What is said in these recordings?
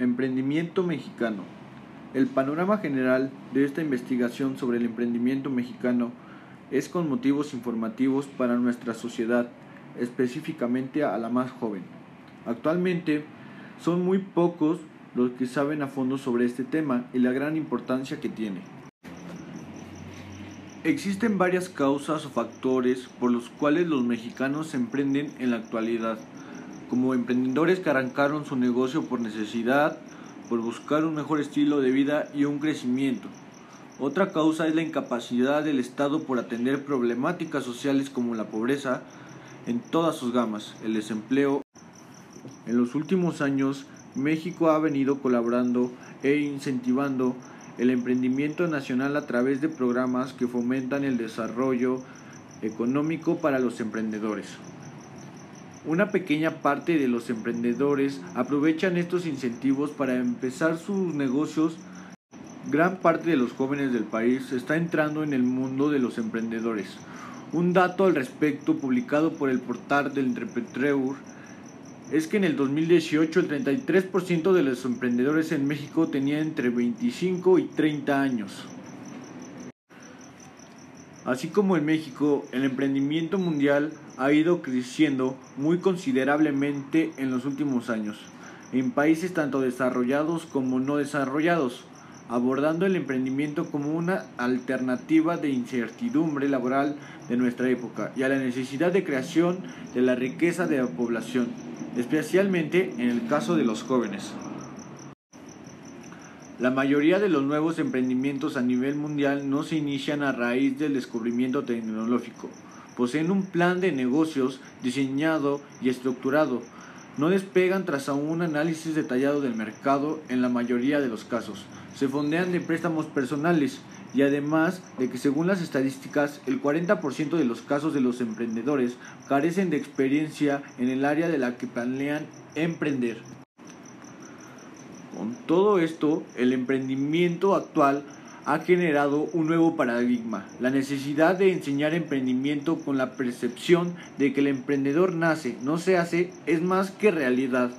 Emprendimiento mexicano. El panorama general de esta investigación sobre el emprendimiento mexicano es con motivos informativos para nuestra sociedad, específicamente a la más joven. Actualmente son muy pocos los que saben a fondo sobre este tema y la gran importancia que tiene. Existen varias causas o factores por los cuales los mexicanos se emprenden en la actualidad, como emprendedores que arrancaron su negocio por necesidad, por buscar un mejor estilo de vida y un crecimiento. Otra causa es la incapacidad del Estado por atender problemáticas sociales como la pobreza en todas sus gamas, el desempleo. En los últimos años, México ha venido colaborando e incentivando el emprendimiento nacional a través de programas que fomentan el desarrollo económico para los emprendedores. Una pequeña parte de los emprendedores aprovechan estos incentivos para empezar sus negocios. Gran parte de los jóvenes del país está entrando en el mundo de los emprendedores. Un dato al respecto publicado por el portal del Entrepreneur es que en el 2018 el 33% de los emprendedores en México tenían entre 25 y 30 años. Así como en México, el emprendimiento mundial ha ido creciendo muy considerablemente en los últimos años, en países tanto desarrollados como no desarrollados, abordando el emprendimiento como una alternativa de incertidumbre laboral de nuestra época y a la necesidad de creación de la riqueza de la población especialmente en el caso de los jóvenes. La mayoría de los nuevos emprendimientos a nivel mundial no se inician a raíz del descubrimiento tecnológico. Poseen un plan de negocios diseñado y estructurado. No despegan tras un análisis detallado del mercado en la mayoría de los casos. Se fondean de préstamos personales y además de que según las estadísticas el 40% de los casos de los emprendedores carecen de experiencia en el área de la que planean emprender. Con todo esto, el emprendimiento actual ha generado un nuevo paradigma, la necesidad de enseñar emprendimiento con la percepción de que el emprendedor nace, no se hace, es más que realidad.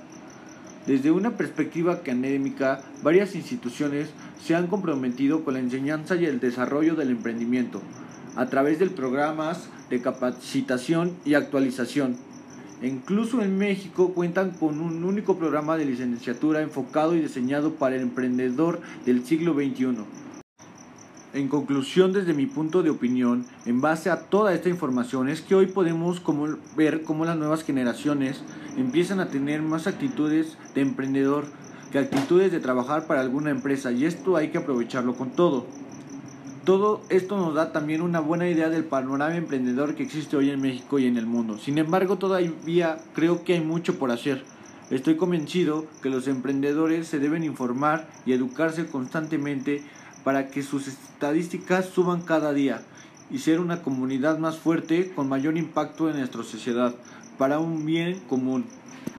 Desde una perspectiva académica, varias instituciones se han comprometido con la enseñanza y el desarrollo del emprendimiento a través de programas de capacitación y actualización. E incluso en México cuentan con un único programa de licenciatura enfocado y diseñado para el emprendedor del siglo XXI. En conclusión, desde mi punto de opinión, en base a toda esta información, es que hoy podemos ver cómo las nuevas generaciones empiezan a tener más actitudes de emprendedor que actitudes de trabajar para alguna empresa y esto hay que aprovecharlo con todo. Todo esto nos da también una buena idea del panorama emprendedor que existe hoy en México y en el mundo. Sin embargo, todavía creo que hay mucho por hacer. Estoy convencido que los emprendedores se deben informar y educarse constantemente para que sus estadísticas suban cada día y ser una comunidad más fuerte con mayor impacto en nuestra sociedad para un bien común.